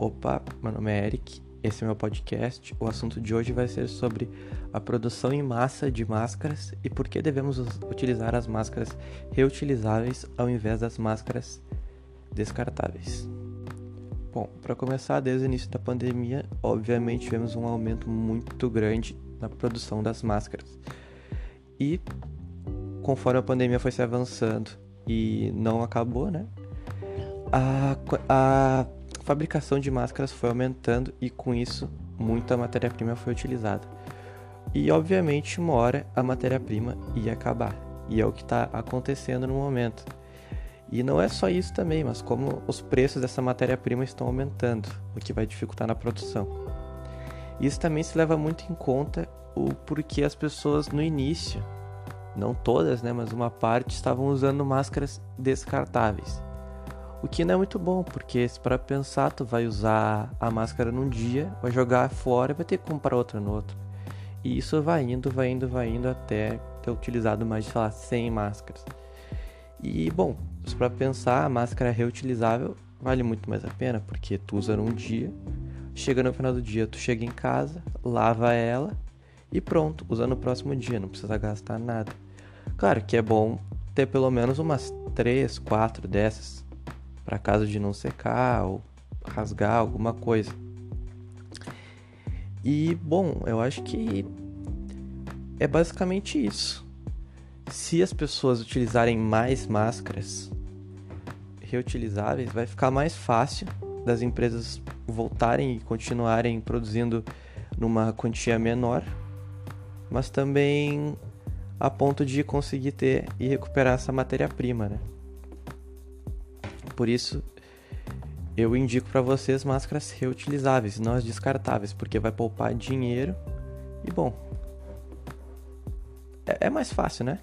Opa, meu nome é Eric, esse é meu podcast. O assunto de hoje vai ser sobre a produção em massa de máscaras e por que devemos utilizar as máscaras reutilizáveis ao invés das máscaras descartáveis. Bom, para começar, desde o início da pandemia, obviamente tivemos um aumento muito grande na produção das máscaras. E conforme a pandemia foi se avançando e não acabou, né? A, a fabricação de máscaras foi aumentando e com isso muita matéria-prima foi utilizada. E obviamente uma hora a matéria-prima ia acabar. E é o que está acontecendo no momento. E não é só isso também, mas como os preços dessa matéria-prima estão aumentando, o que vai dificultar na produção. Isso também se leva muito em conta o porquê as pessoas no início, não todas, né, mas uma parte estavam usando máscaras descartáveis. O que não é muito bom, porque se para pensar, tu vai usar a máscara num dia, vai jogar fora e vai ter que comprar outra no outro. E isso vai indo, vai indo, vai indo até ter utilizado mais de, sei lá, 100 máscaras. E, bom, se para pensar, a máscara reutilizável vale muito mais a pena, porque tu usa num dia, chega no final do dia, tu chega em casa, lava ela e pronto, usa no próximo dia, não precisa gastar nada. Claro que é bom ter pelo menos umas 3, 4 dessas para caso de não secar ou rasgar alguma coisa. E bom, eu acho que é basicamente isso. Se as pessoas utilizarem mais máscaras reutilizáveis, vai ficar mais fácil das empresas voltarem e continuarem produzindo numa quantia menor, mas também a ponto de conseguir ter e recuperar essa matéria-prima, né? Por isso, eu indico para vocês máscaras reutilizáveis, não as descartáveis, porque vai poupar dinheiro e bom. É, é mais fácil, né?